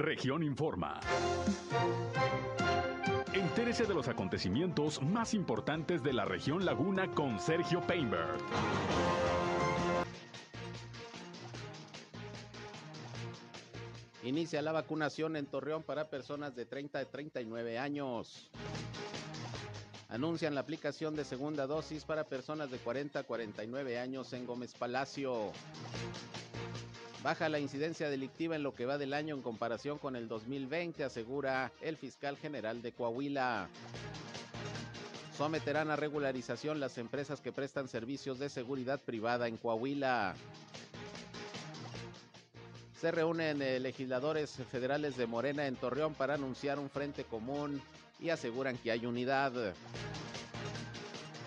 Región Informa. Entérese de los acontecimientos más importantes de la región Laguna con Sergio Painberg. Inicia la vacunación en Torreón para personas de 30 a 39 años. Anuncian la aplicación de segunda dosis para personas de 40 a 49 años en Gómez Palacio. Baja la incidencia delictiva en lo que va del año en comparación con el 2020, asegura el fiscal general de Coahuila. Someterán a regularización las empresas que prestan servicios de seguridad privada en Coahuila. Se reúnen eh, legisladores federales de Morena en Torreón para anunciar un frente común y aseguran que hay unidad.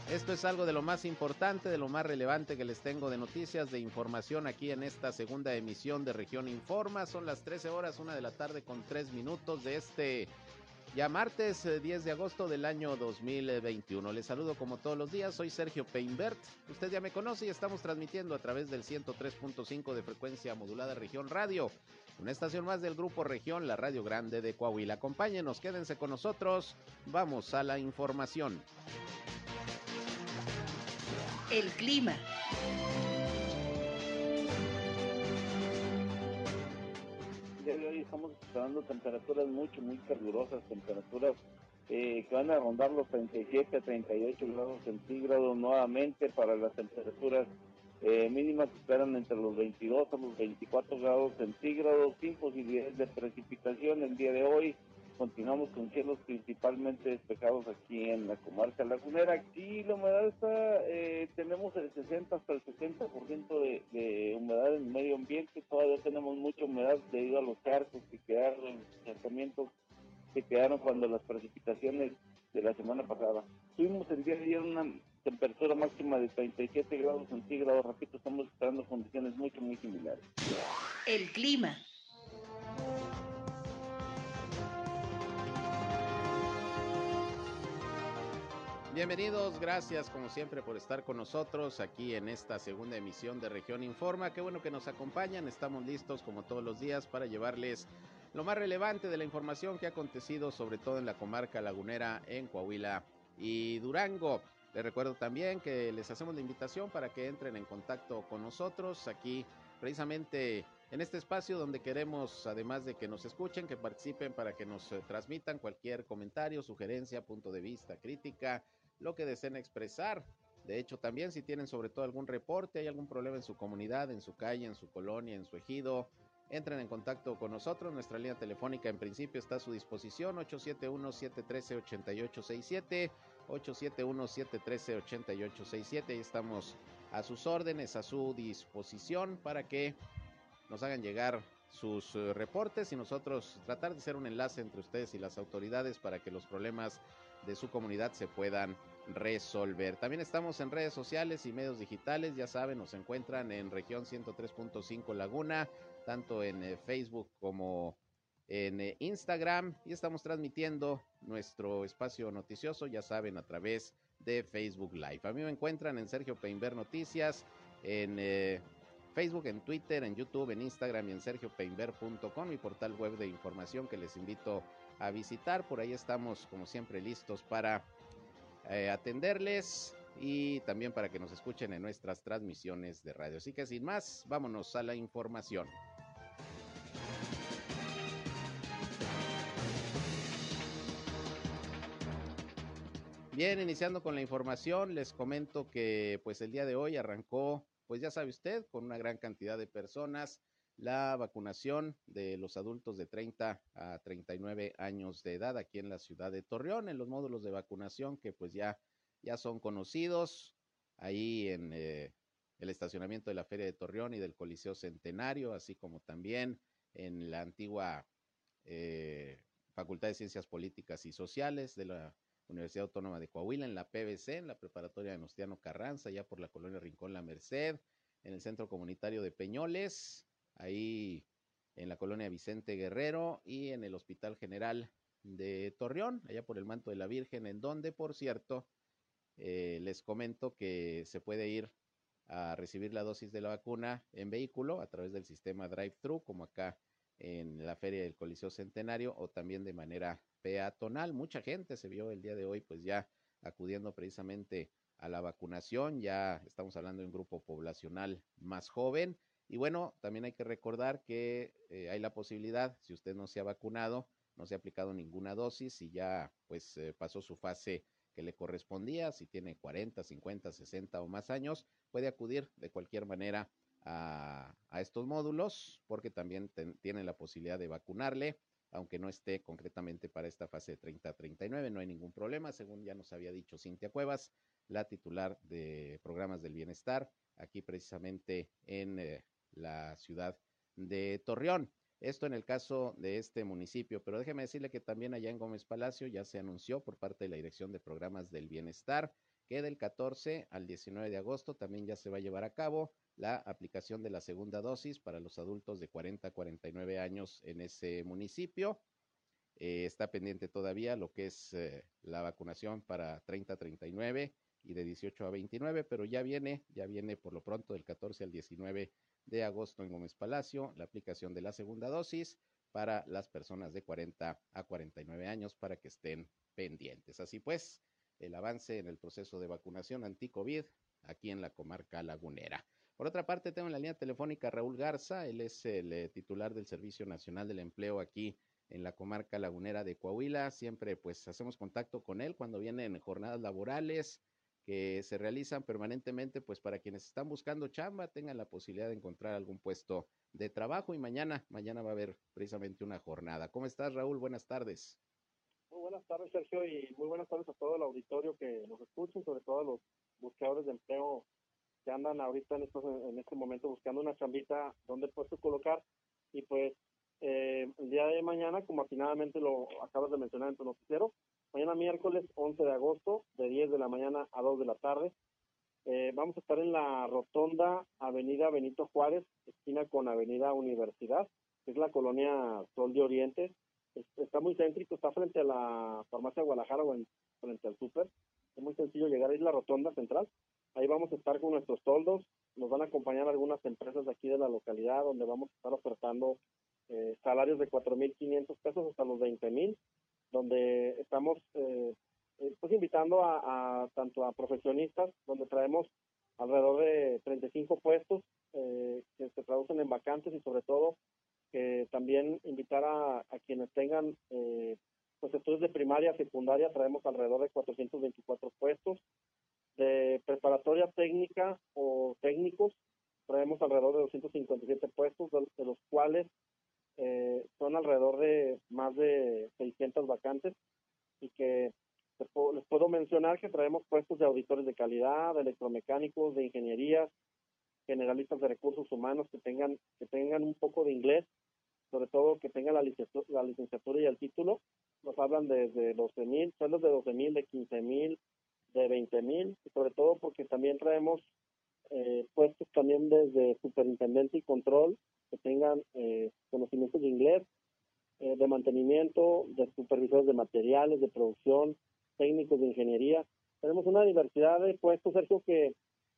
Esto es algo de lo más importante, de lo más relevante que les tengo de noticias, de información aquí en esta segunda emisión de Región Informa. Son las 13 horas, una de la tarde con tres minutos de este ya martes 10 eh, de agosto del año 2021. Les saludo como todos los días, soy Sergio Peinbert. Usted ya me conoce y estamos transmitiendo a través del 103.5 de frecuencia modulada Región Radio, una estación más del grupo Región, la Radio Grande de Coahuila. Acompáñenos, quédense con nosotros. Vamos a la información. El clima. de hoy estamos esperando temperaturas mucho, muy calurosas, temperaturas eh, que van a rondar los 37 a 38 grados centígrados nuevamente para las temperaturas eh, mínimas que esperan entre los 22 a los 24 grados centígrados sin posibilidades de precipitación el día de hoy continuamos con cielos principalmente despejados aquí en la comarca lagunera. Aquí la humedad está, eh, tenemos el 60 hasta el 60% de, de humedad en el medio ambiente, todavía tenemos mucha humedad debido a los charcos que quedaron, tratamientos que quedaron cuando las precipitaciones de la semana pasada. Tuvimos el día de ayer una temperatura máxima de 37 grados centígrados, repito, estamos esperando condiciones mucho, muy similares. El clima. Bienvenidos, gracias como siempre por estar con nosotros aquí en esta segunda emisión de Región Informa. Qué bueno que nos acompañan, estamos listos como todos los días para llevarles lo más relevante de la información que ha acontecido sobre todo en la comarca lagunera en Coahuila y Durango. Les recuerdo también que les hacemos la invitación para que entren en contacto con nosotros aquí precisamente en este espacio donde queremos, además de que nos escuchen, que participen para que nos eh, transmitan cualquier comentario, sugerencia, punto de vista, crítica, lo que deseen expresar. De hecho, también si tienen sobre todo algún reporte, hay algún problema en su comunidad, en su calle, en su colonia, en su ejido, entren en contacto con nosotros. Nuestra línea telefónica en principio está a su disposición, 871-713-8867, 871-713-8867. Ahí estamos a sus órdenes, a su disposición para que nos hagan llegar sus eh, reportes y nosotros tratar de ser un enlace entre ustedes y las autoridades para que los problemas de su comunidad se puedan resolver. También estamos en redes sociales y medios digitales, ya saben, nos encuentran en región 103.5 Laguna, tanto en eh, Facebook como en eh, Instagram y estamos transmitiendo nuestro espacio noticioso, ya saben, a través de Facebook Live. A mí me encuentran en Sergio Peinber Noticias, en eh, Facebook, en Twitter, en YouTube, en Instagram y en sergiopeinber.com, mi portal web de información que les invito a visitar. Por ahí estamos, como siempre, listos para eh, atenderles y también para que nos escuchen en nuestras transmisiones de radio. Así que sin más, vámonos a la información. Bien, iniciando con la información, les comento que pues el día de hoy arrancó, pues ya sabe usted, con una gran cantidad de personas la vacunación de los adultos de 30 a 39 años de edad aquí en la ciudad de Torreón, en los módulos de vacunación que pues ya, ya son conocidos ahí en eh, el estacionamiento de la Feria de Torreón y del Coliseo Centenario, así como también en la antigua eh, Facultad de Ciencias Políticas y Sociales de la Universidad Autónoma de Coahuila, en la PBC, en la preparatoria de Nostiano Carranza, ya por la colonia Rincón La Merced, en el Centro Comunitario de Peñoles, ahí en la colonia Vicente Guerrero y en el Hospital General de Torreón, allá por el Manto de la Virgen, en donde, por cierto, eh, les comento que se puede ir a recibir la dosis de la vacuna en vehículo a través del sistema drive-thru, como acá en la feria del Coliseo Centenario o también de manera peatonal. Mucha gente se vio el día de hoy pues ya acudiendo precisamente a la vacunación, ya estamos hablando de un grupo poblacional más joven y bueno, también hay que recordar que eh, hay la posibilidad, si usted no se ha vacunado, no se ha aplicado ninguna dosis y ya pues eh, pasó su fase que le correspondía, si tiene 40, 50, 60 o más años, puede acudir de cualquier manera a, estos módulos porque también tiene la posibilidad de vacunarle, aunque no esté concretamente para esta fase 30-39, no hay ningún problema, según ya nos había dicho Cintia Cuevas, la titular de programas del bienestar, aquí precisamente en eh, la ciudad de Torreón. Esto en el caso de este municipio, pero déjeme decirle que también allá en Gómez Palacio ya se anunció por parte de la Dirección de Programas del Bienestar que del 14 al 19 de agosto también ya se va a llevar a cabo la aplicación de la segunda dosis para los adultos de 40 a 49 años en ese municipio. Eh, está pendiente todavía lo que es eh, la vacunación para 30 a 39 y de 18 a 29, pero ya viene, ya viene por lo pronto del 14 al 19 de agosto en Gómez Palacio, la aplicación de la segunda dosis para las personas de 40 a 49 años para que estén pendientes. Así pues, el avance en el proceso de vacunación anti-COVID aquí en la comarca lagunera. Por otra parte, tengo en la línea telefónica Raúl Garza, él es el eh, titular del Servicio Nacional del Empleo aquí en la comarca lagunera de Coahuila. Siempre pues hacemos contacto con él cuando vienen jornadas laborales, que se realizan permanentemente, pues para quienes están buscando chamba tengan la posibilidad de encontrar algún puesto de trabajo y mañana, mañana va a haber precisamente una jornada. ¿Cómo estás, Raúl? Buenas tardes. Muy buenas tardes, Sergio, y muy buenas tardes a todo el auditorio que nos escucha, sobre todo a los buscadores de empleo que andan ahorita en, estos, en este momento buscando una chambita donde puesto colocar. Y pues eh, el día de mañana, como afinadamente lo acabas de mencionar en tu noticiero, mañana miércoles 11 de agosto, de 10 de la mañana a 2 de la tarde. Eh, vamos a estar en la rotonda Avenida Benito Juárez, esquina con Avenida Universidad, que es la colonia Sol de Oriente. está muy céntrico, está frente a la farmacia Guadalajara o frente al súper. Es muy sencillo llegar ahí la rotonda central. Ahí vamos a estar con nuestros toldos. Nos van a acompañar algunas empresas de aquí de la localidad donde vamos a estar ofertando eh, salarios de 4.500 pesos hasta los 20.000 donde estamos eh, eh, pues invitando a, tanto a profesionistas, donde traemos alrededor de 35 puestos eh, que se traducen en vacantes y sobre todo que también invitar a, quienes tengan pues estudios de primaria, secundaria, traemos alrededor de 424 puestos. De preparatoria técnica o técnicos, traemos alrededor de 257 puestos, de los cuales eh, son alrededor de más de 600 vacantes y que les puedo, mencionar que traemos puestos de auditores de calidad, de electromecánicos, de ingeniería, generalistas de recursos humanos que tengan que tengan un poco de inglés, sobre todo que tengan la licenciatura, la licenciatura y el título. Nos hablan desde 12 mil, sueldos de 12 mil, de 15 mil, de 20 mil, y sobre todo porque también traemos eh, puestos también desde superintendente y control que tengan eh, conocimientos de inglés, eh, de mantenimiento, de supervisores de materiales, de producción, técnicos de ingeniería. Tenemos una diversidad de puestos, Sergio, que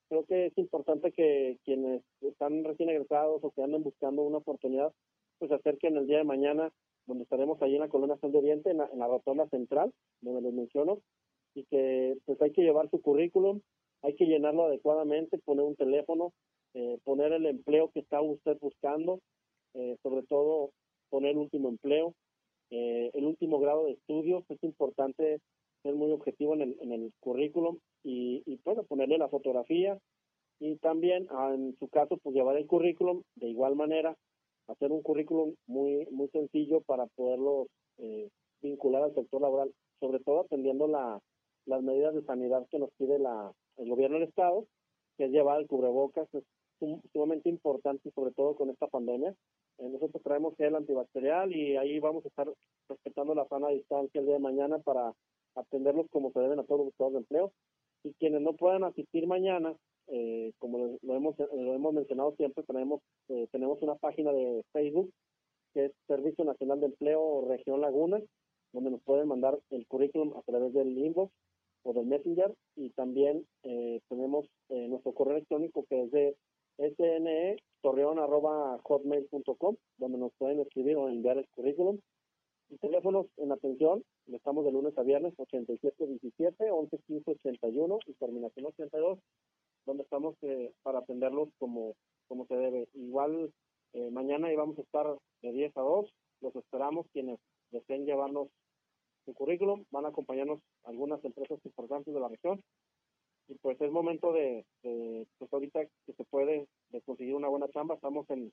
creo que es importante que quienes están recién egresados o que andan buscando una oportunidad, pues acerquen el día de mañana, donde estaremos allí en la Colonia San de Oriente, en la, en la rotonda central, donde les menciono, y que pues hay que llevar su currículum, hay que llenarlo adecuadamente, poner un teléfono, eh, poner el empleo que está usted buscando, eh, sobre todo poner último empleo, eh, el último grado de estudios, es importante ser muy objetivo en el, en el currículum y, y ponerle la fotografía y también ah, en su caso pues llevar el currículum de igual manera, hacer un currículum muy, muy sencillo para poderlo vincular al sector laboral, sobre todo atendiendo la, las medidas de sanidad que nos pide la, el gobierno del Estado, que es llevar el cubrebocas, sumamente importante, sobre todo con esta pandemia. Eh, nosotros traemos gel antibacterial y ahí vamos a estar respetando la sana distancia el día de mañana para atenderlos como se deben a todos los buscadores de empleo. Y quienes no puedan asistir mañana, eh, como lo, hemos, lo hemos mencionado siempre, tenemos, eh, tenemos una página de Facebook que es Servicio Nacional de Empleo Región Laguna, donde nos pueden mandar el currículum a través del inbox o del Messenger y también eh, tenemos eh, nuestro correo electrónico que es de sne torreón arroba hotmail.com, donde nos pueden escribir o enviar el currículum. Y teléfonos en atención, estamos de lunes a viernes, 8717, 111581 y terminación 82, donde estamos eh, para atenderlos como, como se debe. Igual eh, mañana íbamos a estar de 10 a 2, los esperamos quienes deseen llevarnos su currículum, van a acompañarnos algunas empresas importantes de la región y pues es momento de, pues ahorita que se puede de conseguir una buena chamba, estamos en,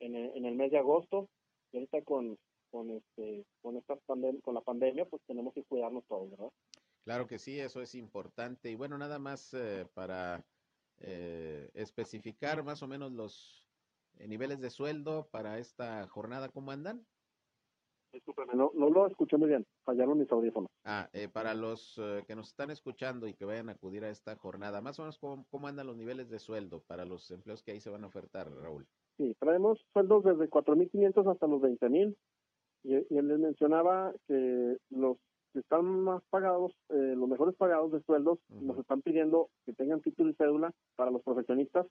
en, el mes de agosto y ahorita con, con este con esta pandem con la pandemia pues tenemos que cuidarnos todos, ¿verdad? Claro que sí, eso es importante y bueno, nada más eh, para eh, especificar más o menos los eh, niveles de sueldo para esta jornada, ¿cómo andan? Discúlpeme, no, no lo escuché muy bien, fallaron mis audífonos. Ah, eh, para los eh, que nos están escuchando y que vayan a acudir a esta jornada, más o menos, ¿cómo, ¿cómo, andan los niveles de sueldo para los empleos que ahí se van a ofertar, Raúl? Sí, traemos sueldos desde 4.500 hasta los 20.000. Y, y él les mencionaba que los que están más pagados, eh, los mejores pagados de sueldos, nos están pidiendo que tengan título y cédula para los profesionistas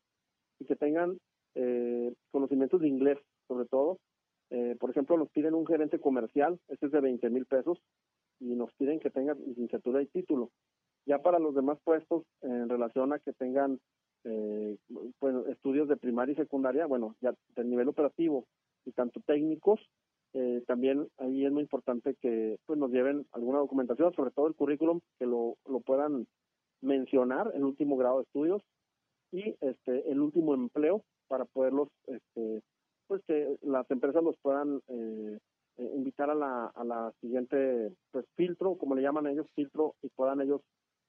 y que tengan eh, conocimientos de inglés, sobre todo, eh, por ejemplo, nos piden un gerente comercial, este es de 20 mil pesos, y nos piden que tengan licenciatura y título. Ya para los demás puestos, en relación a que tengan eh, pues, estudios de primaria y secundaria, bueno, ya del nivel operativo y tanto técnicos, eh, también ahí es muy importante que pues nos lleven alguna documentación, sobre todo el currículum, que lo, lo puedan mencionar, el último grado de estudios y este el último empleo para poderlos este, pues que las empresas los puedan eh, eh, invitar a la, a la siguiente pues filtro, como le llaman ellos, filtro, y puedan ellos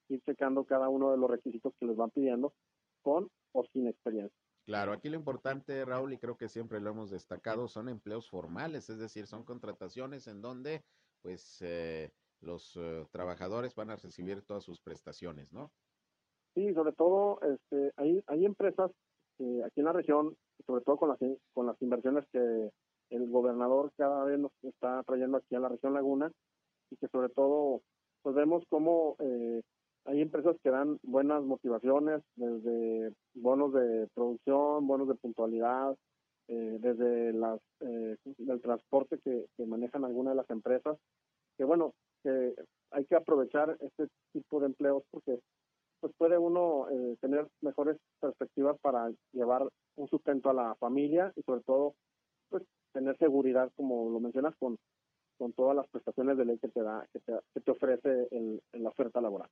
ir checando cada uno de los requisitos que les van pidiendo con o sin experiencia. Claro, aquí lo importante, Raúl, y creo que siempre lo hemos destacado, son empleos formales, es decir, son contrataciones en donde pues eh, los trabajadores van a recibir todas sus prestaciones, ¿no? Sí, sobre todo este, hay, hay empresas aquí en la región, sobre todo con las, con las inversiones que el gobernador cada vez nos está trayendo aquí a la región Laguna y que sobre todo pues vemos cómo eh, hay empresas que dan buenas motivaciones desde bonos de producción, bonos de puntualidad, eh, desde las eh, el transporte que, que manejan algunas de las empresas, que bueno, que hay que aprovechar este tipo de empleos porque pues puede uno eh, tener mejores perspectivas para llevar un sustento a la familia y sobre todo pues tener seguridad como lo mencionas con con todas las prestaciones de ley que te da que te, que te ofrece el, la oferta laboral.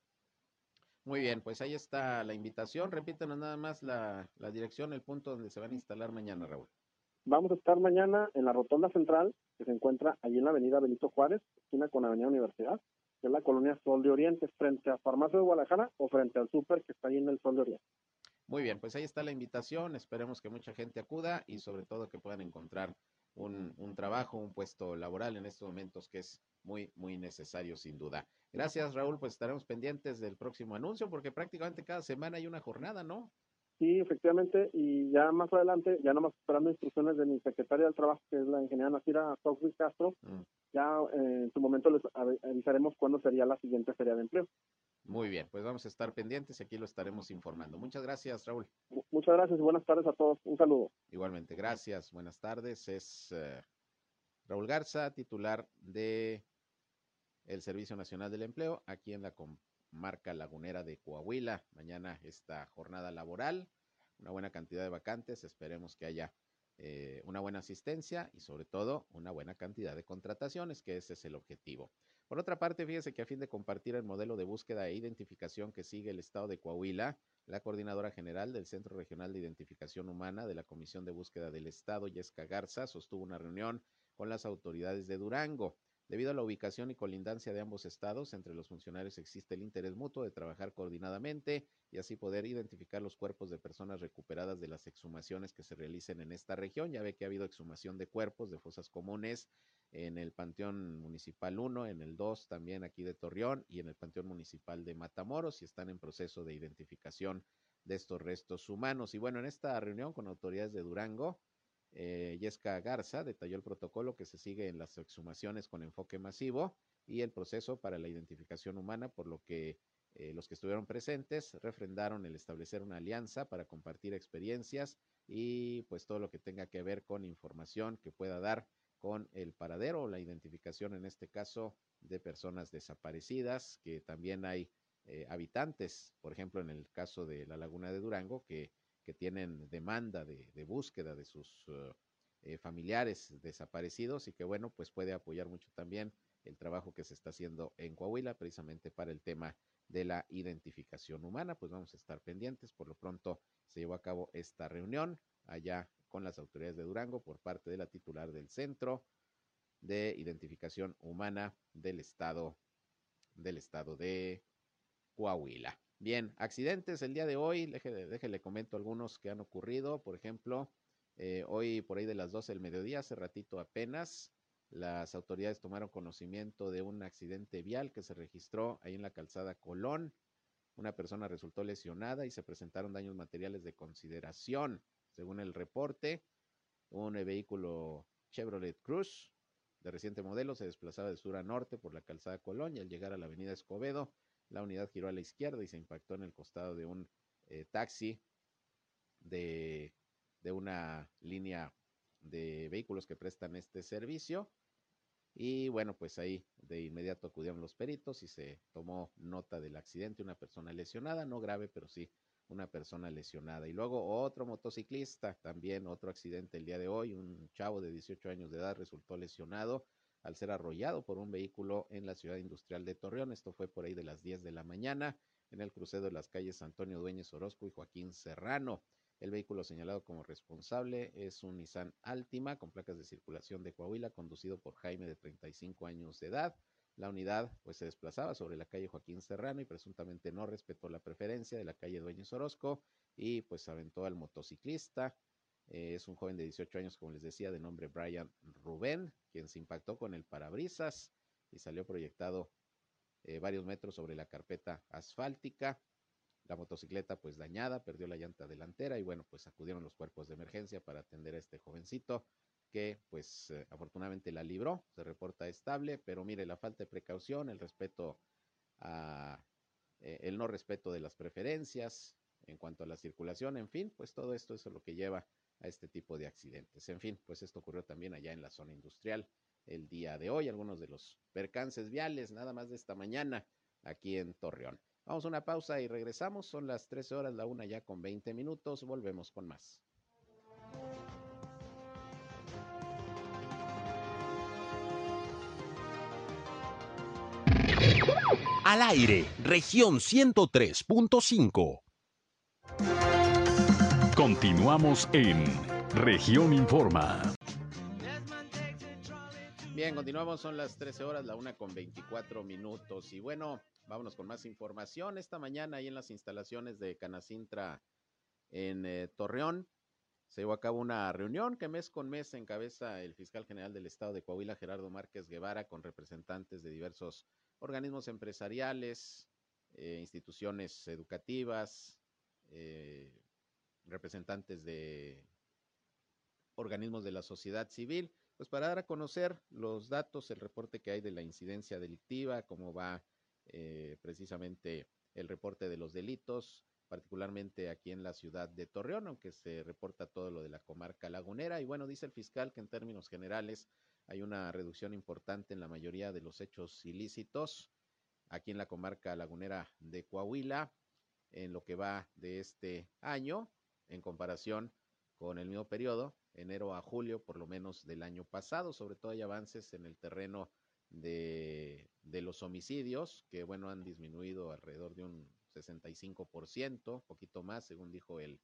Muy bien pues ahí está la invitación. Repítanos nada más la, la dirección el punto donde se van a instalar mañana Raúl. Vamos a estar mañana en la rotonda central que se encuentra allí en la avenida Benito Juárez esquina con avenida Universidad que es la colonia Sol de Oriente, frente a Farmacia de Guadalajara o frente al súper que está ahí en el Sol de Oriente. Muy bien, pues ahí está la invitación. Esperemos que mucha gente acuda y sobre todo que puedan encontrar un, un, trabajo, un puesto laboral en estos momentos que es muy, muy necesario sin duda. Gracias Raúl, pues estaremos pendientes del próximo anuncio porque prácticamente cada semana hay una jornada, ¿no? Sí, efectivamente, y ya más adelante, ya nomás esperando instrucciones de mi secretaria del trabajo, que es la ingeniera Nacira Sofri Castro, mm. Ya eh, en su momento les avisaremos cuándo sería la siguiente feria de empleo. Muy bien, pues vamos a estar pendientes y aquí lo estaremos informando. Muchas gracias, Raúl. Muchas gracias y buenas tardes a todos. Un saludo. Igualmente, gracias. Buenas tardes. Es uh, Raúl Garza, titular de el Servicio Nacional del Empleo, aquí en la marca lagunera de Coahuila. Mañana esta jornada laboral, una buena cantidad de vacantes, esperemos que haya eh, una buena asistencia y sobre todo una buena cantidad de contrataciones, que ese es el objetivo. Por otra parte, fíjese que a fin de compartir el modelo de búsqueda e identificación que sigue el Estado de Coahuila, la coordinadora general del Centro Regional de Identificación Humana de la Comisión de Búsqueda del Estado, Yesca Garza, sostuvo una reunión con las autoridades de Durango. Debido a la ubicación y colindancia de ambos estados, entre los funcionarios existe el interés mutuo de trabajar coordinadamente y así poder identificar los cuerpos de personas recuperadas de las exhumaciones que se realicen en esta región. Ya ve que ha habido exhumación de cuerpos de fosas comunes en el Panteón Municipal 1, en el 2 también aquí de Torreón y en el Panteón Municipal de Matamoros y están en proceso de identificación de estos restos humanos. Y bueno, en esta reunión con autoridades de Durango, eh, Yesca Garza detalló el protocolo que se sigue en las exhumaciones con enfoque masivo y el proceso para la identificación humana, por lo que eh, los que estuvieron presentes refrendaron el establecer una alianza para compartir experiencias y pues todo lo que tenga que ver con información que pueda dar con el paradero o la identificación en este caso de personas desaparecidas, que también hay eh, habitantes, por ejemplo en el caso de la laguna de Durango, que, que tienen demanda de, de, búsqueda de sus uh, familiares desaparecidos y que bueno, pues puede apoyar mucho también el trabajo que se está haciendo en Coahuila precisamente para el tema de la identificación humana. Pues vamos a estar pendientes. Por lo pronto se llevó a cabo esta reunión allá con las autoridades de Durango por parte de la titular del Centro de Identificación Humana del Estado del Estado de Coahuila. Bien, accidentes el día de hoy, déjele, déjele comento algunos que han ocurrido. Por ejemplo, eh, hoy por ahí de las 12 del mediodía, hace ratito apenas, las autoridades tomaron conocimiento de un accidente vial que se registró ahí en la calzada Colón. Una persona resultó lesionada y se presentaron daños materiales de consideración. Según el reporte, un vehículo Chevrolet Cruz de reciente modelo se desplazaba de sur a norte por la calzada Colón y al llegar a la avenida Escobedo, la unidad giró a la izquierda y se impactó en el costado de un eh, taxi de, de una línea de vehículos que prestan este servicio. Y bueno, pues ahí de inmediato acudieron los peritos y se tomó nota del accidente, una persona lesionada, no grave, pero sí una persona lesionada. Y luego otro motociclista, también otro accidente el día de hoy, un chavo de 18 años de edad resultó lesionado al ser arrollado por un vehículo en la ciudad industrial de Torreón. Esto fue por ahí de las 10 de la mañana en el crucero de las calles Antonio Dueñez Orozco y Joaquín Serrano. El vehículo señalado como responsable es un Nissan Altima con placas de circulación de Coahuila, conducido por Jaime de 35 años de edad. La unidad pues se desplazaba sobre la calle Joaquín Serrano y presuntamente no respetó la preferencia de la calle Dueñez Orozco y pues aventó al motociclista. Eh, es un joven de 18 años, como les decía, de nombre Brian Rubén, quien se impactó con el parabrisas y salió proyectado eh, varios metros sobre la carpeta asfáltica. La motocicleta pues dañada, perdió la llanta delantera y bueno, pues acudieron los cuerpos de emergencia para atender a este jovencito que pues eh, afortunadamente la libró, se reporta estable, pero mire, la falta de precaución, el respeto a el no respeto de las preferencias en cuanto a la circulación, en fin, pues todo esto es lo que lleva a este tipo de accidentes. En fin, pues esto ocurrió también allá en la zona industrial el día de hoy, algunos de los percances viales, nada más de esta mañana aquí en Torreón. Vamos a una pausa y regresamos. Son las 13 horas, la una ya con 20 minutos. Volvemos con más. Al aire, región 103.5. Continuamos en región Informa. Bien, continuamos, son las 13 horas, la una con 24 minutos. Y bueno, vámonos con más información. Esta mañana ahí en las instalaciones de Canacintra en eh, Torreón se llevó a cabo una reunión que mes con mes encabeza el fiscal general del estado de Coahuila, Gerardo Márquez Guevara, con representantes de diversos organismos empresariales, eh, instituciones educativas, eh, representantes de organismos de la sociedad civil, pues para dar a conocer los datos, el reporte que hay de la incidencia delictiva, cómo va eh, precisamente el reporte de los delitos, particularmente aquí en la ciudad de Torreón, aunque se reporta todo lo de la comarca lagunera. Y bueno, dice el fiscal que en términos generales hay una reducción importante en la mayoría de los hechos ilícitos aquí en la comarca lagunera de Coahuila en lo que va de este año en comparación con el mismo periodo, enero a julio por lo menos del año pasado. Sobre todo hay avances en el terreno de, de los homicidios que, bueno, han disminuido alrededor de un 65%, poquito más, según dijo el,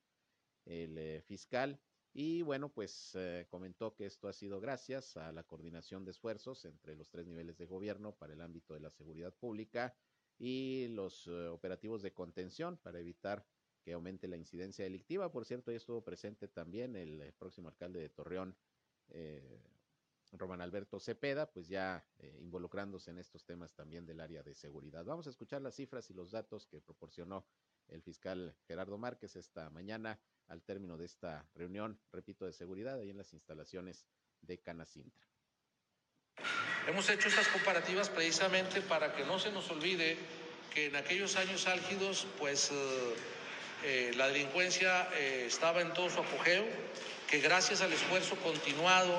el eh, fiscal. Y bueno, pues eh, comentó que esto ha sido gracias a la coordinación de esfuerzos entre los tres niveles de gobierno para el ámbito de la seguridad pública y los eh, operativos de contención para evitar que aumente la incidencia delictiva. Por cierto, ya estuvo presente también el, próximo alcalde de Torreón, eh, Román Alberto Cepeda, pues ya eh, involucrándose en estos temas también del área de seguridad. Vamos a escuchar las cifras y los datos que proporcionó el fiscal Gerardo Márquez esta mañana al término de esta reunión, repito, de seguridad ahí en las instalaciones de Canacintra. Hemos hecho estas comparativas precisamente para que no se nos olvide que en aquellos años álgidos, pues la delincuencia estaba en todo su apogeo, que gracias al esfuerzo continuado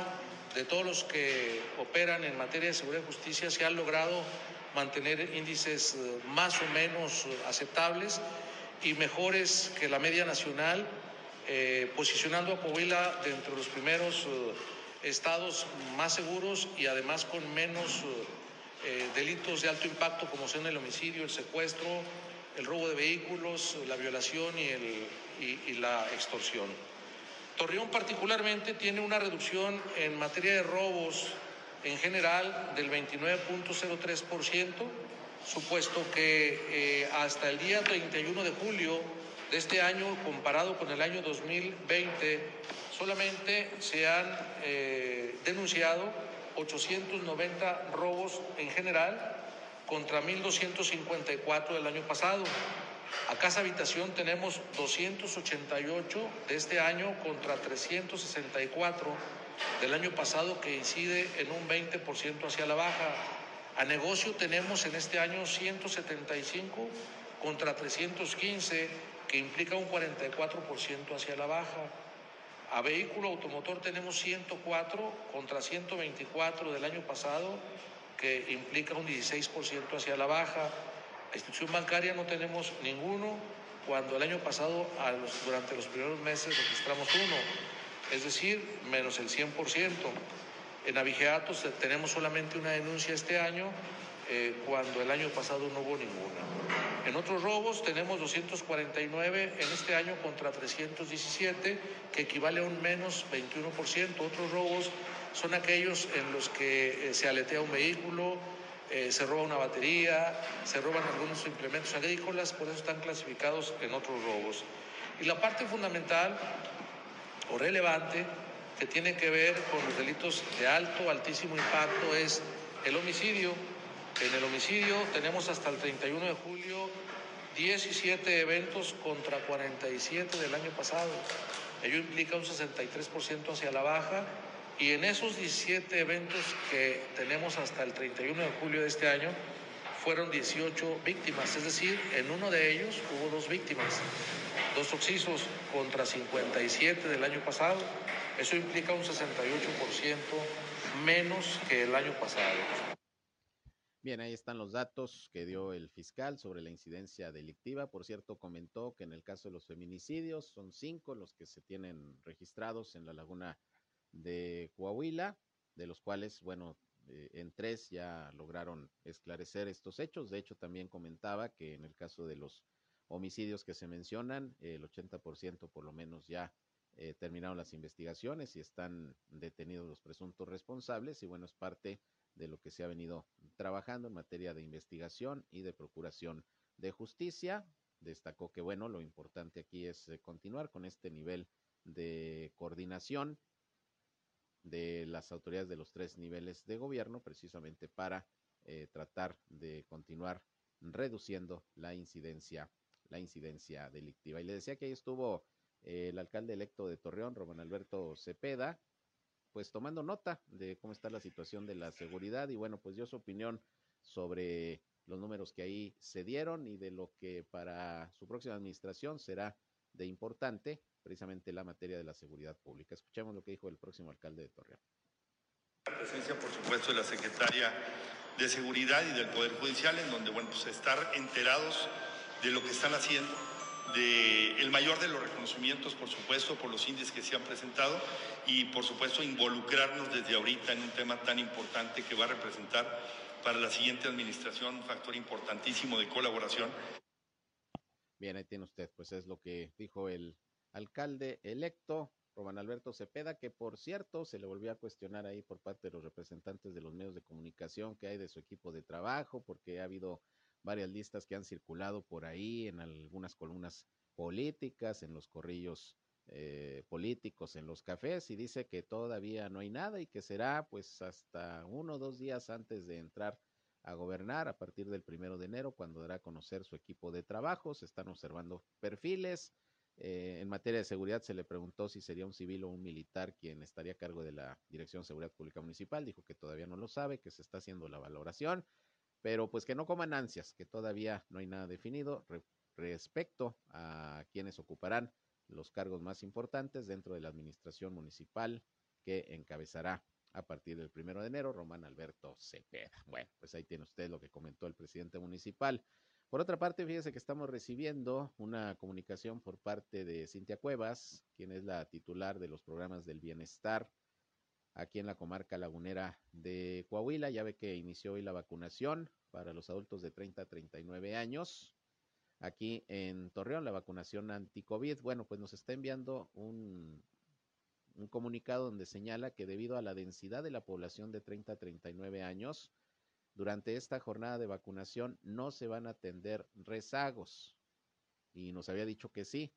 de todos los que operan en materia de seguridad y justicia se han logrado mantener índices más o menos aceptables y mejores que la media nacional, eh, posicionando a Coahuila dentro de los primeros eh, estados más seguros y además con menos eh, delitos de alto impacto como son el homicidio, el secuestro, el robo de vehículos, la violación y, el, y la extorsión. Torreón particularmente tiene una reducción en materia de robos en general del 29.03% supuesto que eh, hasta el día 31 de julio de este año, comparado con el año 2020, solamente se han eh, denunciado 890 robos en general contra 1.254 del año pasado. A casa habitación tenemos 288 de este año contra 364 del año pasado que incide en un 20% hacia la baja. A negocio tenemos en este año 175 contra 315, que implica un 44% hacia la baja. A vehículo automotor tenemos 104 contra 124 del año pasado, que implica un 16% hacia la baja. A institución bancaria no tenemos ninguno, cuando el año pasado durante los primeros meses registramos uno, es decir, menos el 100%. En Avigeatos tenemos solamente una denuncia este año, eh, cuando el año pasado no hubo ninguna. En otros robos tenemos 249 en este año contra 317, que equivale a un menos 21%. Otros robos son aquellos en los que eh, se aletea un vehículo, eh, se roba una batería, se roban algunos implementos agrícolas, por eso están clasificados en otros robos. Y la parte fundamental o relevante que tiene que ver con los delitos de alto, altísimo impacto es el homicidio. En el homicidio tenemos hasta el 31 de julio 17 eventos contra 47 del año pasado. Ello implica un 63% hacia la baja y en esos 17 eventos que tenemos hasta el 31 de julio de este año fueron 18 víctimas, es decir, en uno de ellos hubo dos víctimas, dos oxisos contra 57 del año pasado. Eso implica un 68% menos que el año pasado. Bien, ahí están los datos que dio el fiscal sobre la incidencia delictiva. Por cierto, comentó que en el caso de los feminicidios son cinco los que se tienen registrados en la laguna de Coahuila, de los cuales, bueno, eh, en tres ya lograron esclarecer estos hechos. De hecho, también comentaba que en el caso de los homicidios que se mencionan, el 80% por lo menos ya eh, terminaron las investigaciones y están detenidos los presuntos responsables y bueno, es parte de lo que se ha venido trabajando en materia de investigación y de procuración de justicia. Destacó que bueno, lo importante aquí es eh, continuar con este nivel de coordinación de las autoridades de los tres niveles de gobierno, precisamente para eh, tratar de continuar reduciendo la incidencia, la incidencia delictiva. Y le decía que ahí estuvo el alcalde electo de Torreón, Román Alberto Cepeda, pues tomando nota de cómo está la situación de la seguridad y bueno, pues dio su opinión sobre los números que ahí se dieron y de lo que para su próxima administración será de importante precisamente la materia de la seguridad pública. Escuchemos lo que dijo el próximo alcalde de Torreón. La presencia, por supuesto, de la secretaria de Seguridad y del Poder Judicial, en donde, bueno, pues estar enterados de lo que están haciendo de el mayor de los reconocimientos, por supuesto, por los índices que se han presentado y, por supuesto, involucrarnos desde ahorita en un tema tan importante que va a representar para la siguiente administración un factor importantísimo de colaboración. Bien, ahí tiene usted, pues es lo que dijo el alcalde electo, Román Alberto Cepeda, que por cierto se le volvió a cuestionar ahí por parte de los representantes de los medios de comunicación que hay de su equipo de trabajo, porque ha habido varias listas que han circulado por ahí en algunas columnas políticas, en los corrillos eh, políticos, en los cafés, y dice que todavía no hay nada y que será pues hasta uno o dos días antes de entrar a gobernar a partir del primero de enero, cuando dará a conocer su equipo de trabajo. Se están observando perfiles. Eh, en materia de seguridad se le preguntó si sería un civil o un militar quien estaría a cargo de la Dirección de Seguridad Pública Municipal. Dijo que todavía no lo sabe, que se está haciendo la valoración pero pues que no coman ansias, que todavía no hay nada definido respecto a quienes ocuparán los cargos más importantes dentro de la administración municipal que encabezará a partir del primero de enero Román Alberto Cepeda. Bueno, pues ahí tiene usted lo que comentó el presidente municipal. Por otra parte, fíjese que estamos recibiendo una comunicación por parte de Cintia Cuevas, quien es la titular de los programas del bienestar aquí en la comarca lagunera de Coahuila. Ya ve que inició hoy la vacunación para los adultos de 30 a 39 años. Aquí en Torreón, la vacunación anti-COVID. Bueno, pues nos está enviando un, un comunicado donde señala que debido a la densidad de la población de 30 a 39 años, durante esta jornada de vacunación no se van a atender rezagos. Y nos había dicho que sí.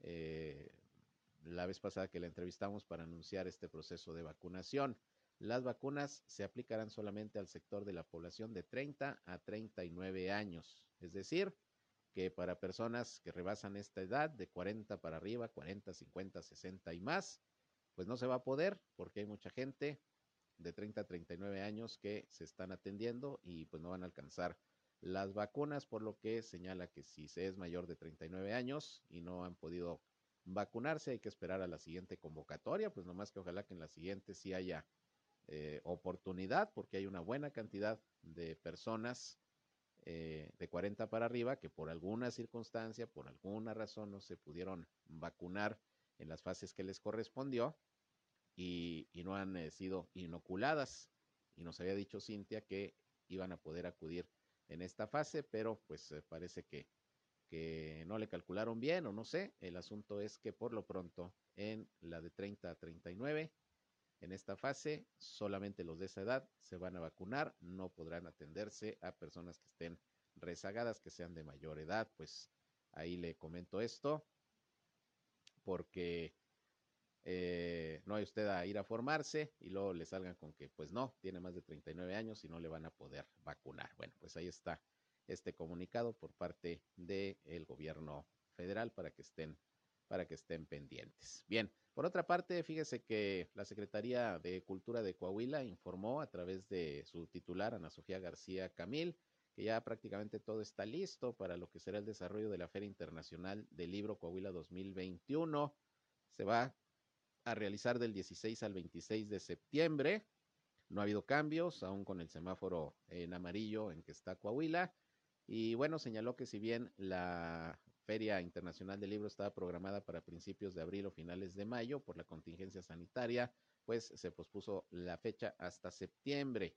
Eh, la vez pasada que la entrevistamos para anunciar este proceso de vacunación. Las vacunas se aplicarán solamente al sector de la población de 30 a 39 años, es decir, que para personas que rebasan esta edad de 40 para arriba, 40, 50, 60 y más, pues no se va a poder porque hay mucha gente de 30 a 39 años que se están atendiendo y pues no van a alcanzar las vacunas, por lo que señala que si se es mayor de 39 años y no han podido vacunarse, hay que esperar a la siguiente convocatoria, pues nomás que ojalá que en la siguiente sí haya eh, oportunidad, porque hay una buena cantidad de personas eh, de 40 para arriba que por alguna circunstancia, por alguna razón no se pudieron vacunar en las fases que les correspondió y, no han eh, sido inoculadas. Y nos había dicho Cintia que iban a poder acudir en esta fase, pero pues parece que que no le calcularon bien o no sé. El asunto es que por lo pronto en la de 30 a 39, en esta fase, solamente los de esa edad se van a vacunar, no podrán atenderse a personas que estén rezagadas, que sean de mayor edad. Pues ahí le comento esto, porque eh, no hay usted a ir a formarse y luego le salgan con que pues no, tiene más de 39 años y no le van a poder vacunar. Bueno, pues ahí está este comunicado por parte del gobierno federal para que estén para que estén pendientes. Bien, por otra parte, fíjese que la Secretaría de Cultura de Coahuila informó a través de su titular, Ana Sofía García Camil, que ya prácticamente todo está listo para lo que será el desarrollo de la Feria Internacional del Libro Coahuila 2021. Se va a realizar del 16 al 26 de septiembre. No ha habido cambios, aún con el semáforo en amarillo en que está Coahuila. Y bueno, señaló que si bien la Feria Internacional del Libro estaba programada para principios de abril o finales de mayo por la contingencia sanitaria, pues se pospuso la fecha hasta septiembre.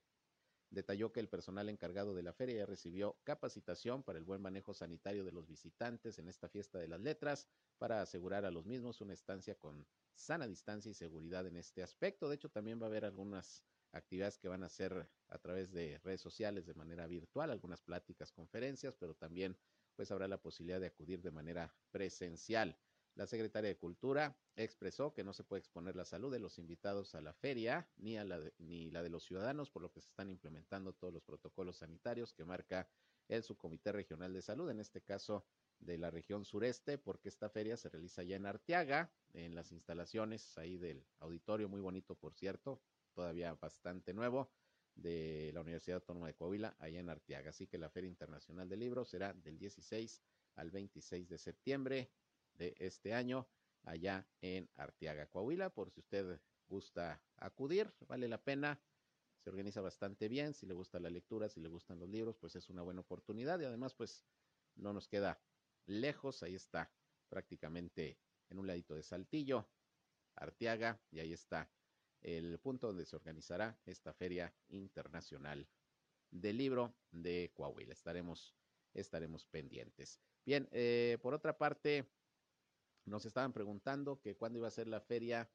Detalló que el personal encargado de la feria ya recibió capacitación para el buen manejo sanitario de los visitantes en esta fiesta de las letras para asegurar a los mismos una estancia con sana distancia y seguridad en este aspecto. De hecho, también va a haber algunas actividades que van a ser a través de redes sociales de manera virtual, algunas pláticas, conferencias, pero también pues habrá la posibilidad de acudir de manera presencial. La secretaria de Cultura expresó que no se puede exponer la salud de los invitados a la feria ni, a la ni la de los ciudadanos, por lo que se están implementando todos los protocolos sanitarios que marca el Subcomité Regional de Salud, en este caso de la región sureste, porque esta feria se realiza ya en Arteaga, en las instalaciones ahí del auditorio, muy bonito por cierto, todavía bastante nuevo de la Universidad Autónoma de Coahuila, allá en Arteaga. Así que la Feria Internacional del Libro será del 16 al 26 de septiembre de este año, allá en Arteaga, Coahuila. Por si usted gusta acudir, vale la pena. Se organiza bastante bien. Si le gusta la lectura, si le gustan los libros, pues es una buena oportunidad. Y además, pues no nos queda lejos. Ahí está, prácticamente en un ladito de Saltillo, Arteaga, y ahí está el punto donde se organizará esta Feria Internacional del Libro de Coahuila. Estaremos, estaremos pendientes. Bien, eh, por otra parte, nos estaban preguntando que cuándo iba a ser la feria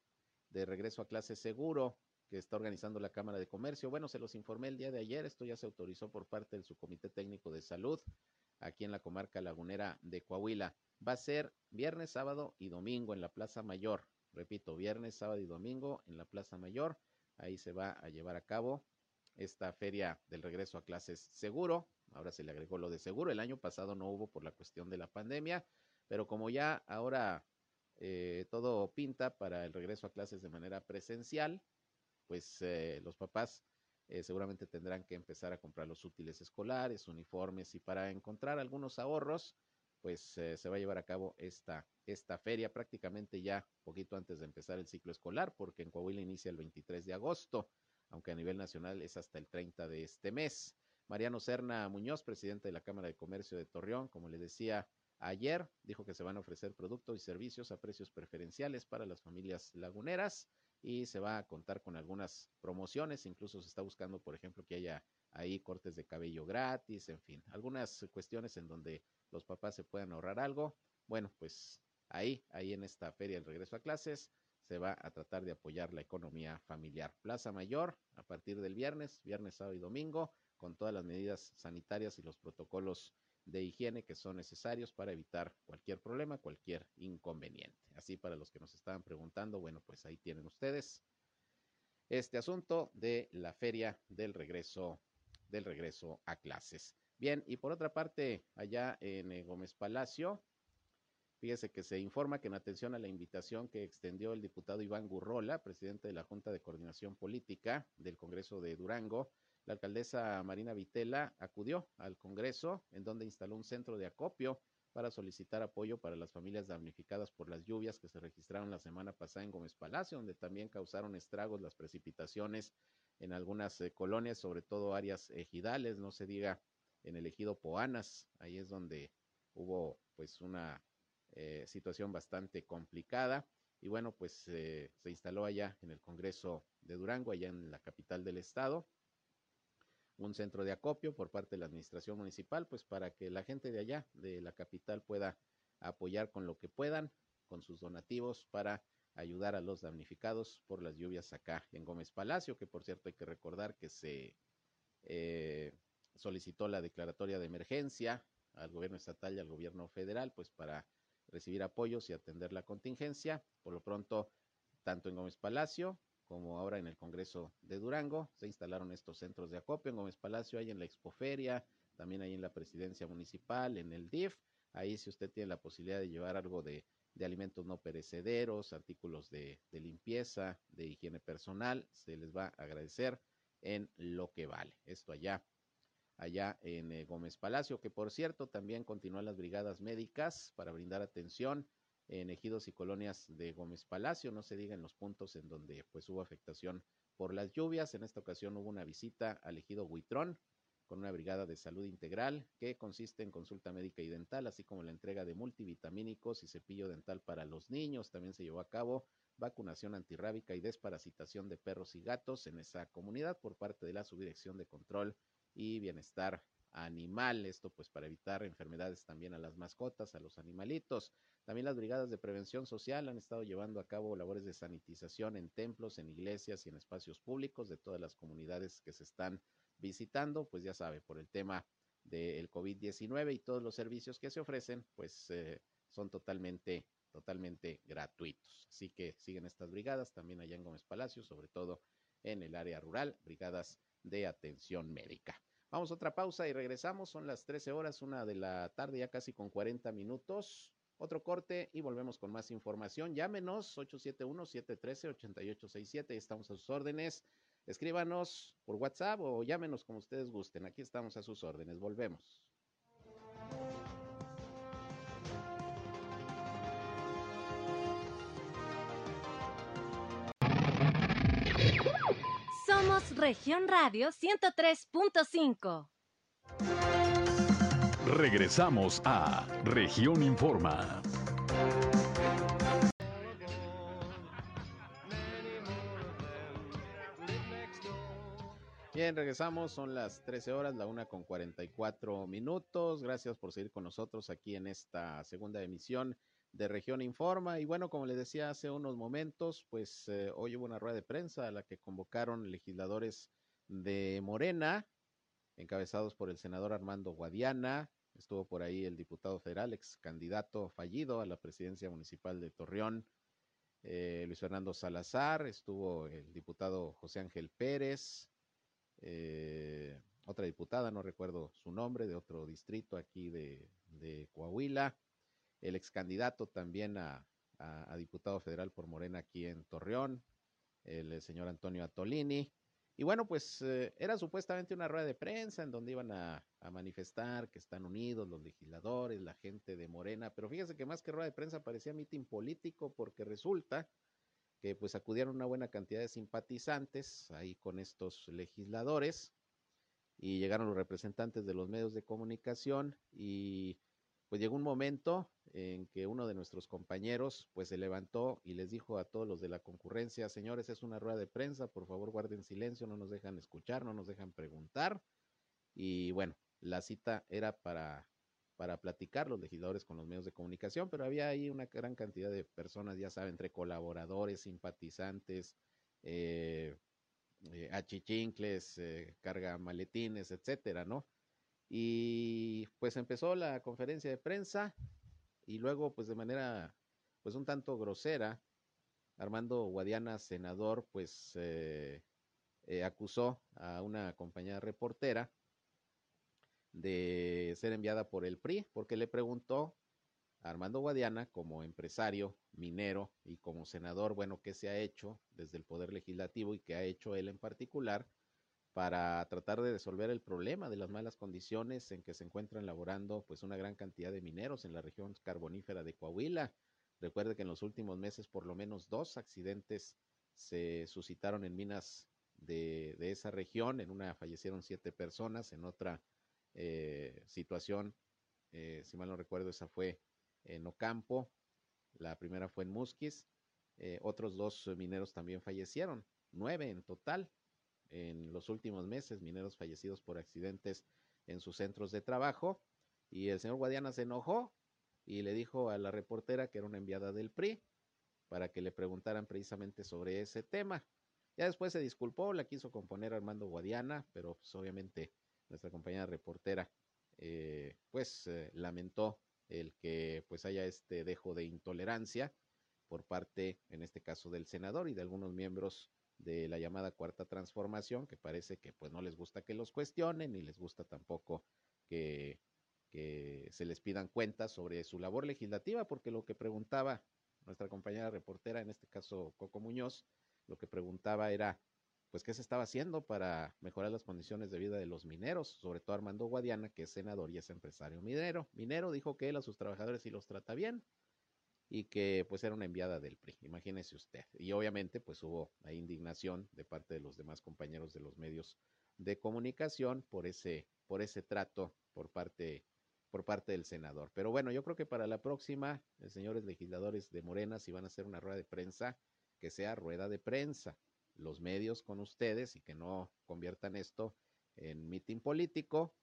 de regreso a clase seguro que está organizando la Cámara de Comercio. Bueno, se los informé el día de ayer, esto ya se autorizó por parte del Subcomité Técnico de Salud aquí en la comarca lagunera de Coahuila. Va a ser viernes, sábado y domingo en la Plaza Mayor. Repito, viernes, sábado y domingo en la Plaza Mayor. Ahí se va a llevar a cabo esta feria del regreso a clases seguro. Ahora se le agregó lo de seguro. El año pasado no hubo por la cuestión de la pandemia, pero como ya ahora eh, todo pinta para el regreso a clases de manera presencial, pues eh, los papás eh, seguramente tendrán que empezar a comprar los útiles escolares, uniformes y para encontrar algunos ahorros, pues se va a llevar a cabo esta, esta feria prácticamente ya poquito antes de empezar el ciclo escolar, porque en Coahuila inicia el 23 de agosto, aunque a nivel nacional es hasta el 30 de este mes. Mariano Serna Muñoz, presidente de la Cámara de Comercio de Torreón, como le decía ayer, dijo que se van a ofrecer productos y servicios a precios preferenciales para las familias laguneras y se va a contar con algunas promociones, incluso se está buscando, por ejemplo, que haya ahí cortes de cabello gratis, en fin, algunas cuestiones en donde los papás se puedan ahorrar algo. Bueno, pues ahí, ahí en esta feria del regreso a clases, se va a tratar de apoyar la economía familiar. Plaza Mayor, a partir del viernes, viernes, sábado y domingo, con todas las medidas sanitarias y los protocolos de higiene que son necesarios para evitar cualquier problema, cualquier inconveniente. Así para los que nos estaban preguntando, bueno, pues ahí tienen ustedes este asunto de la feria del regreso del regreso a clases. Bien, y por otra parte, allá en eh, Gómez Palacio, fíjese que se informa que en atención a la invitación que extendió el diputado Iván Gurrola, presidente de la Junta de Coordinación Política del Congreso de Durango, la alcaldesa Marina Vitela acudió al Congreso, en donde instaló un centro de acopio para solicitar apoyo para las familias damnificadas por las lluvias que se registraron la semana pasada en Gómez Palacio, donde también causaron estragos las precipitaciones en algunas eh, colonias, sobre todo áreas ejidales, no se diga en el ejido Poanas, ahí es donde hubo pues una eh, situación bastante complicada. Y bueno, pues eh, se instaló allá en el Congreso de Durango, allá en la capital del estado, un centro de acopio por parte de la administración municipal, pues para que la gente de allá, de la capital, pueda apoyar con lo que puedan, con sus donativos para ayudar a los damnificados por las lluvias acá en Gómez Palacio, que por cierto hay que recordar que se eh, solicitó la declaratoria de emergencia al gobierno estatal y al gobierno federal, pues para recibir apoyos y atender la contingencia. Por lo pronto, tanto en Gómez Palacio como ahora en el Congreso de Durango, se instalaron estos centros de acopio en Gómez Palacio, hay en la Expoferia, también hay en la Presidencia Municipal, en el DIF. Ahí si usted tiene la posibilidad de llevar algo de, alimentos no perecederos, artículos de, limpieza, de higiene personal, se les va a agradecer en lo que vale. Esto allá, allá en eh, Gómez Palacio, que por cierto también continúan las brigadas médicas para brindar atención en ejidos y colonias de Gómez Palacio, no se diga en los puntos en donde pues hubo afectación por las lluvias. En esta ocasión hubo una visita al ejido Huitrón con una brigada de salud integral que consiste en consulta médica y dental, así como la entrega de multivitamínicos y cepillo dental para los niños. También se llevó a cabo vacunación antirrábica y desparasitación de perros y gatos en esa comunidad por parte de la Subdirección de Control y Bienestar Animal. Esto pues para evitar enfermedades también a las mascotas, a los animalitos. También las brigadas de prevención social han estado llevando a cabo labores de sanitización en templos, en iglesias y en espacios públicos de todas las comunidades que se están visitando, pues ya sabe, por el tema del COVID-19 y todos los servicios que se ofrecen, pues eh, son totalmente, totalmente gratuitos. Así que siguen estas brigadas también allá en Gómez Palacio, sobre todo en el área rural, brigadas de atención médica. Vamos a otra pausa y regresamos. Son las 13 horas, una de la tarde, ya casi con 40 minutos. Otro corte y volvemos con más información. Llámenos 871-713-8867. Estamos a sus órdenes. Escríbanos por WhatsApp o llámenos como ustedes gusten. Aquí estamos a sus órdenes. Volvemos. Somos Región Radio 103.5. Regresamos a Región Informa. Bien, regresamos, son las 13 horas, la una con 44 minutos. Gracias por seguir con nosotros aquí en esta segunda emisión de Región Informa. Y bueno, como les decía hace unos momentos, pues eh, hoy hubo una rueda de prensa a la que convocaron legisladores de Morena, encabezados por el senador Armando Guadiana, Estuvo por ahí el diputado federal, ex candidato fallido a la presidencia municipal de Torreón, eh, Luis Fernando Salazar, estuvo el diputado José Ángel Pérez, eh, otra diputada, no recuerdo su nombre, de otro distrito aquí de, Coahuila, el ex candidato también a, diputado federal por Morena aquí en Torreón, el señor Antonio Atolini, Y bueno, pues eh, era supuestamente una rueda de prensa en donde iban a, manifestar que están unidos los legisladores, la gente de Morena, pero fíjese que más que rueda de prensa parecía mitin político porque resulta que pues acudieron una buena cantidad de simpatizantes ahí con estos legisladores y llegaron los representantes de los medios de comunicación y pues llegó un momento en que uno de nuestros compañeros pues se levantó y les dijo a todos los de la concurrencia, señores, es una rueda de prensa, por favor guarden silencio, no nos dejan escuchar, no nos dejan preguntar. Y bueno, la cita era para, para platicar los legisladores con los medios de comunicación, pero había ahí una gran cantidad de personas, ya saben, entre colaboradores, simpatizantes, eh, eh achichincles, eh, carga maletines, etcétera, ¿no? Y pues empezó la conferencia de prensa y luego pues de manera pues un tanto grosera, Armando Guadiana, senador, pues eh, eh, acusó a una compañera reportera de ser enviada por el PRI porque le preguntó a Armando Guadiana como empresario minero y como senador, bueno, qué se ha hecho desde el Poder Legislativo y qué ha hecho él en particular para tratar de resolver el problema de las malas condiciones en que se encuentran laborando pues una gran cantidad de mineros en la región carbonífera de Coahuila. Recuerde que en los últimos meses por lo menos dos accidentes se suscitaron en minas de, esa región. En una fallecieron siete personas, en otra eh, situación, eh, si mal no recuerdo, esa fue en Ocampo, la primera fue en Musquis, eh, otros dos mineros también fallecieron, nueve en total en los últimos meses, mineros fallecidos por accidentes en sus centros de trabajo. Y el señor Guadiana se enojó y le dijo a la reportera que era una enviada del PRI para que le preguntaran precisamente sobre ese tema. Ya después se disculpó, la quiso componer Armando Guadiana, pero pues, obviamente nuestra compañera reportera eh, pues eh, lamentó el que pues haya este dejo de intolerancia por parte, en este caso, del senador y de algunos miembros de la llamada cuarta transformación, que parece que pues no les gusta que los cuestionen, ni les gusta tampoco que, que se les pidan cuentas sobre su labor legislativa, porque lo que preguntaba nuestra compañera reportera, en este caso Coco Muñoz, lo que preguntaba era, pues, ¿qué se estaba haciendo para mejorar las condiciones de vida de los mineros? Sobre todo Armando Guadiana, que es senador y es empresario minero. Minero dijo que él a sus trabajadores sí los trata bien, y que pues era una enviada del PRI, imagínese usted. Y obviamente pues hubo la indignación de parte de los demás compañeros de los medios de comunicación por ese, por ese trato por parte, por parte del senador. Pero bueno, yo creo que para la próxima, eh, señores legisladores de Morena, si van a hacer una rueda de prensa, que sea rueda de prensa, los medios con ustedes y que no conviertan esto en mitin político,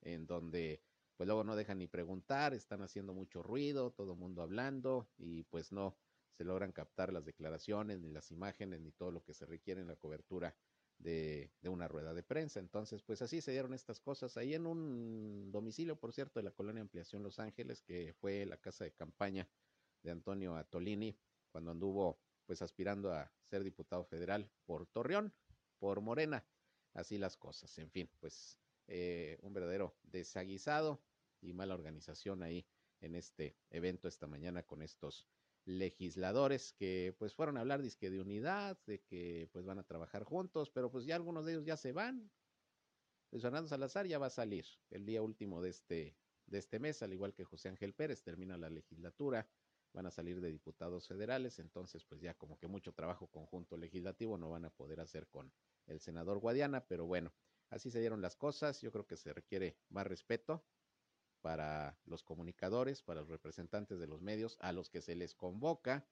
en donde pues luego no dejan ni preguntar, están haciendo mucho ruido, todo el mundo hablando y pues no se logran captar las declaraciones, ni las imágenes, ni todo lo que se requiere en la cobertura de, de, una rueda de prensa. Entonces, pues así se dieron estas cosas ahí en un domicilio, por cierto, de la colonia Ampliación Los Ángeles, que fue la casa de campaña de Antonio Atolini, cuando anduvo pues aspirando a ser diputado federal por Torreón, por Morena. Así las cosas. En fin, pues eh, un verdadero desaguisado y mala organización ahí en este evento esta mañana con estos legisladores que pues fueron a hablar disque de unidad, de que pues van a trabajar juntos, pero pues ya algunos de ellos ya se van. Luis Fernando Salazar ya va a salir el día último de este, de este mes, al igual que José Ángel Pérez, termina la legislatura, van a salir de diputados federales, entonces pues ya como que mucho trabajo conjunto legislativo no van a poder hacer con el senador Guadiana, pero bueno, Así se dieron las cosas. Yo creo que se requiere más respeto para los comunicadores, para los representantes de los medios, a los que se les convoca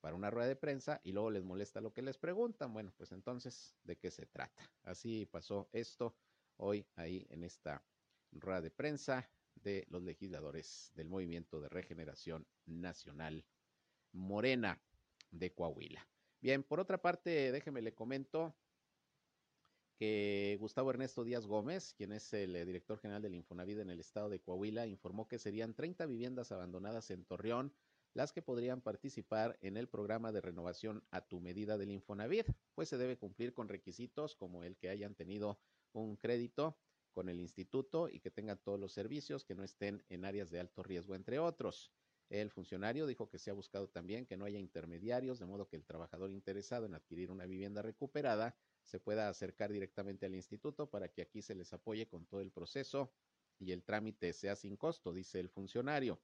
para una rueda de prensa y luego les molesta lo que les preguntan. Bueno, pues entonces, ¿de qué se trata? Así pasó esto hoy ahí en esta rueda de prensa de los legisladores del Movimiento de Regeneración Nacional Morena de Coahuila. Bien, por otra parte, déjeme le comento que Gustavo Ernesto Díaz Gómez, quien es el eh, director general del Infonavit en el estado de Coahuila, informó que serían 30 viviendas abandonadas en Torreón las que podrían participar en el programa de renovación a tu medida del Infonavit, pues se debe cumplir con requisitos como el que hayan tenido un crédito con el instituto y que tengan todos los servicios, que no estén en áreas de alto riesgo, entre otros. El funcionario dijo que se ha buscado también que no haya intermediarios, de modo que el trabajador interesado en adquirir una vivienda recuperada se pueda acercar directamente al instituto para que aquí se les apoye con todo el proceso y el trámite sea sin costo, dice el funcionario.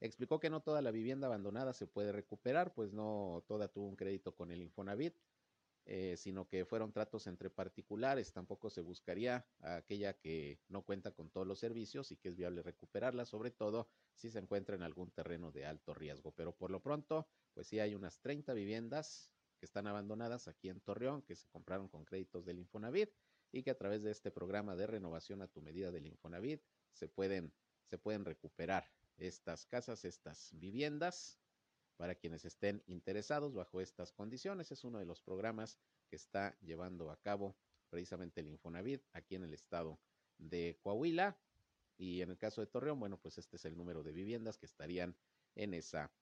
Explicó que no toda la vivienda abandonada se puede recuperar, pues no toda tuvo un crédito con el Infonavit, eh, sino que fueron tratos entre particulares. Tampoco se buscaría a aquella que no cuenta con todos los servicios y que es viable recuperarla, sobre todo si se encuentra en algún terreno de alto riesgo. Pero por lo pronto, pues sí hay unas 30 viviendas que están abandonadas aquí en Torreón, que se compraron con créditos del Infonavit y que a través de este programa de renovación a tu medida del Infonavit se pueden, se pueden recuperar estas casas, estas viviendas, para quienes estén interesados bajo estas condiciones. Es uno de los programas que está llevando a cabo precisamente el Infonavit aquí en el estado de Coahuila. Y en el caso de Torreón, bueno, pues este es el número de viviendas que estarían en esa,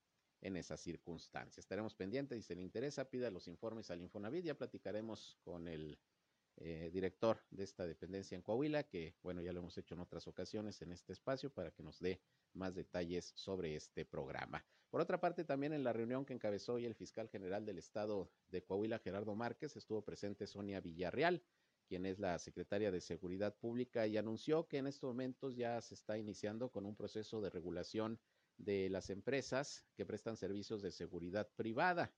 en esa circunstancia. Estaremos pendientes y si le interesa, pida los informes al Infonavit. Ya platicaremos con el eh, director de esta dependencia en Coahuila, que bueno, ya lo hemos hecho en otras ocasiones en este espacio para que nos dé más detalles sobre este programa. Por otra parte, también en la reunión que encabezó hoy el fiscal general del estado de Coahuila, Gerardo Márquez, estuvo presente Sonia Villarreal, quien es la secretaria de Seguridad Pública, y anunció que en estos momentos ya se está iniciando con un proceso de regulación de las empresas que prestan servicios de seguridad privada.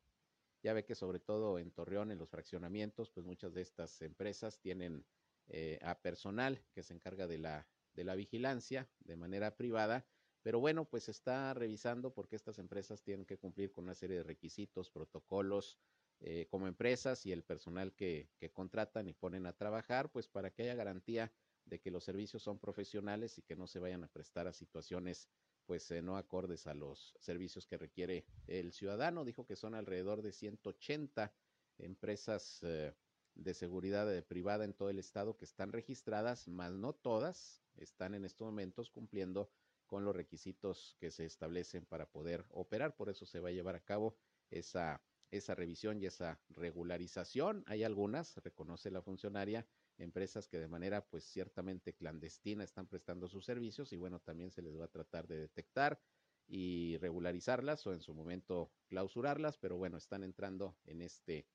Ya ve que sobre todo en Torreón, en los fraccionamientos, pues muchas de estas empresas tienen eh, a personal que se encarga de la, de la vigilancia de manera privada, pero bueno, pues se está revisando porque estas empresas tienen que cumplir con una serie de requisitos, protocolos eh, como empresas y el personal que, que contratan y ponen a trabajar, pues para que haya garantía de que los servicios son profesionales y que no se vayan a prestar a situaciones pues no acordes a los servicios que requiere el ciudadano. Dijo que son alrededor de 180 empresas eh, de seguridad eh, privada en todo el estado que están registradas, más no todas están en estos momentos cumpliendo con los requisitos que se establecen para poder operar. Por eso se va a llevar a cabo esa, esa revisión y esa regularización. Hay algunas, reconoce la funcionaria, empresas que de manera pues ciertamente clandestina están prestando sus servicios y bueno, también se les va a tratar de detectar y regularizarlas o en su momento clausurarlas, pero bueno, están entrando en este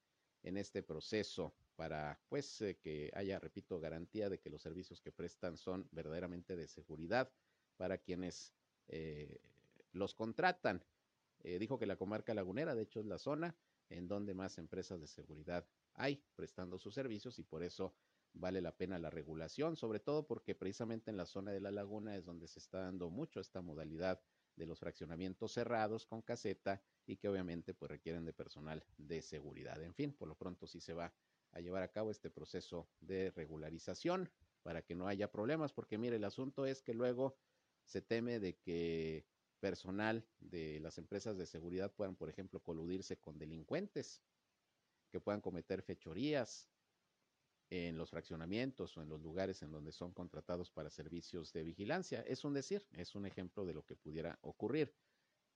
en este proceso para pues eh, que haya, repito, garantía de que los servicios que prestan son verdaderamente de seguridad para quienes eh, los contratan. Eh, dijo que la comarca lagunera, de hecho, es la zona en donde más empresas de seguridad hay prestando sus servicios y por eso vale la pena la regulación, sobre todo porque precisamente en la zona de la laguna es donde se está dando mucho esta modalidad de los fraccionamientos cerrados con caseta y que obviamente pues requieren de personal de seguridad. En fin, por lo pronto sí se va a llevar a cabo este proceso de regularización para que no haya problemas, porque mire, el asunto es que luego se teme de que personal de las empresas de seguridad puedan, por ejemplo, coludirse con delincuentes, que puedan cometer fechorías, en los fraccionamientos o en los lugares en donde son contratados para servicios de vigilancia. Es un decir, es un ejemplo de lo que pudiera ocurrir.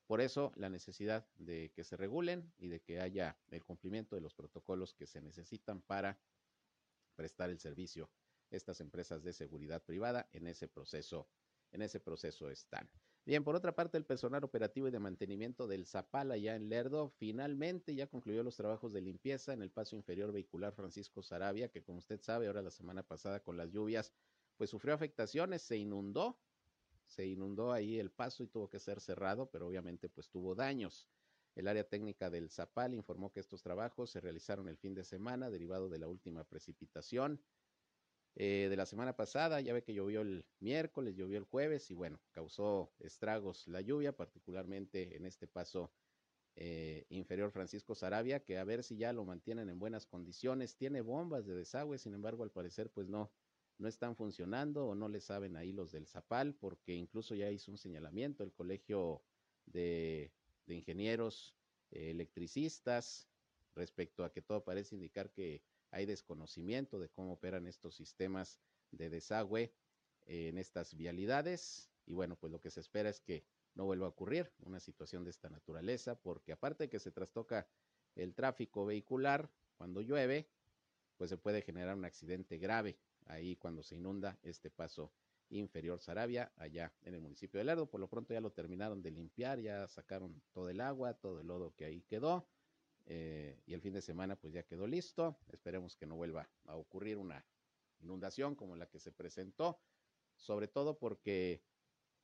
Por eso la necesidad de que se regulen y de que haya el cumplimiento de los protocolos que se necesitan para prestar el servicio. Estas empresas de seguridad privada en ese proceso, en ese proceso están. Bien, por otra parte, el personal operativo y de mantenimiento del Zapala ya en Lerdo finalmente ya concluyó los trabajos de limpieza en el paso inferior vehicular Francisco Sarabia, que como usted sabe, ahora la semana pasada con las lluvias, pues sufrió afectaciones, se inundó, se inundó ahí el paso y tuvo que ser cerrado, pero obviamente pues tuvo daños. El área técnica del Zapal informó que estos trabajos se realizaron el fin de semana derivado de la última precipitación eh, de la semana pasada. Ya ve que llovió el miércoles, llovió el jueves y bueno, causó estragos la lluvia, particularmente en este paso eh, inferior Francisco Sarabia, que a ver si ya lo mantienen en buenas condiciones. Tiene bombas de desagüe, sin embargo, al parecer, pues no, no están funcionando o no le saben ahí los del Zapal, porque incluso ya hizo un señalamiento el Colegio de, de Ingenieros eh, Electricistas respecto a que todo parece indicar que hay desconocimiento de cómo operan estos sistemas de desagüe en estas vialidades y bueno, pues lo que se espera es que no vuelva a ocurrir una situación de esta naturaleza, porque aparte de que se trastoca el tráfico vehicular cuando llueve, pues se puede generar un accidente grave ahí cuando se inunda este paso inferior Sarabia, allá en el municipio de Lerdo. Por lo pronto ya lo terminaron de limpiar, ya sacaron todo el agua, todo el lodo que ahí quedó eh, y el fin de semana pues ya quedó listo. Esperemos que no vuelva a ocurrir una inundación como la que se presentó, sobre todo porque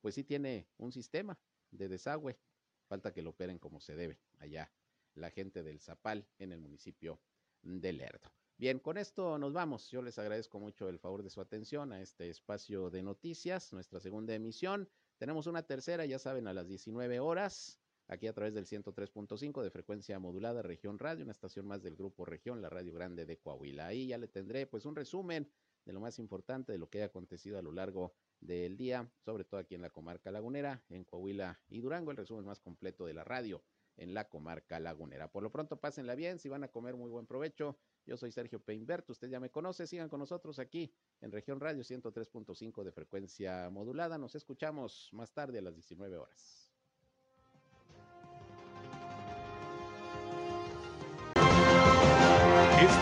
pues sí tiene un sistema de desagüe. Falta que lo operen como se debe allá la gente del Zapal en el municipio de Lerdo. Bien, con esto nos vamos. Yo les agradezco mucho el favor de su atención a este espacio de noticias, nuestra segunda emisión. Tenemos una tercera, ya saben, a las 19 horas, aquí a través del 103.5 de frecuencia modulada Región Radio, una estación más del Grupo Región, la Radio Grande de Coahuila. Ahí ya le tendré pues un resumen de lo más importante de lo que ha acontecido a lo largo del día, sobre todo aquí en la comarca lagunera, en Coahuila y Durango, el resumen más completo de la radio en la comarca lagunera. Por lo pronto, pásenla bien, si van a comer muy buen provecho. Yo soy Sergio Peinberto, usted ya me conoce, sigan con nosotros aquí en Región Radio 103.5 de frecuencia modulada. Nos escuchamos más tarde a las 19 horas.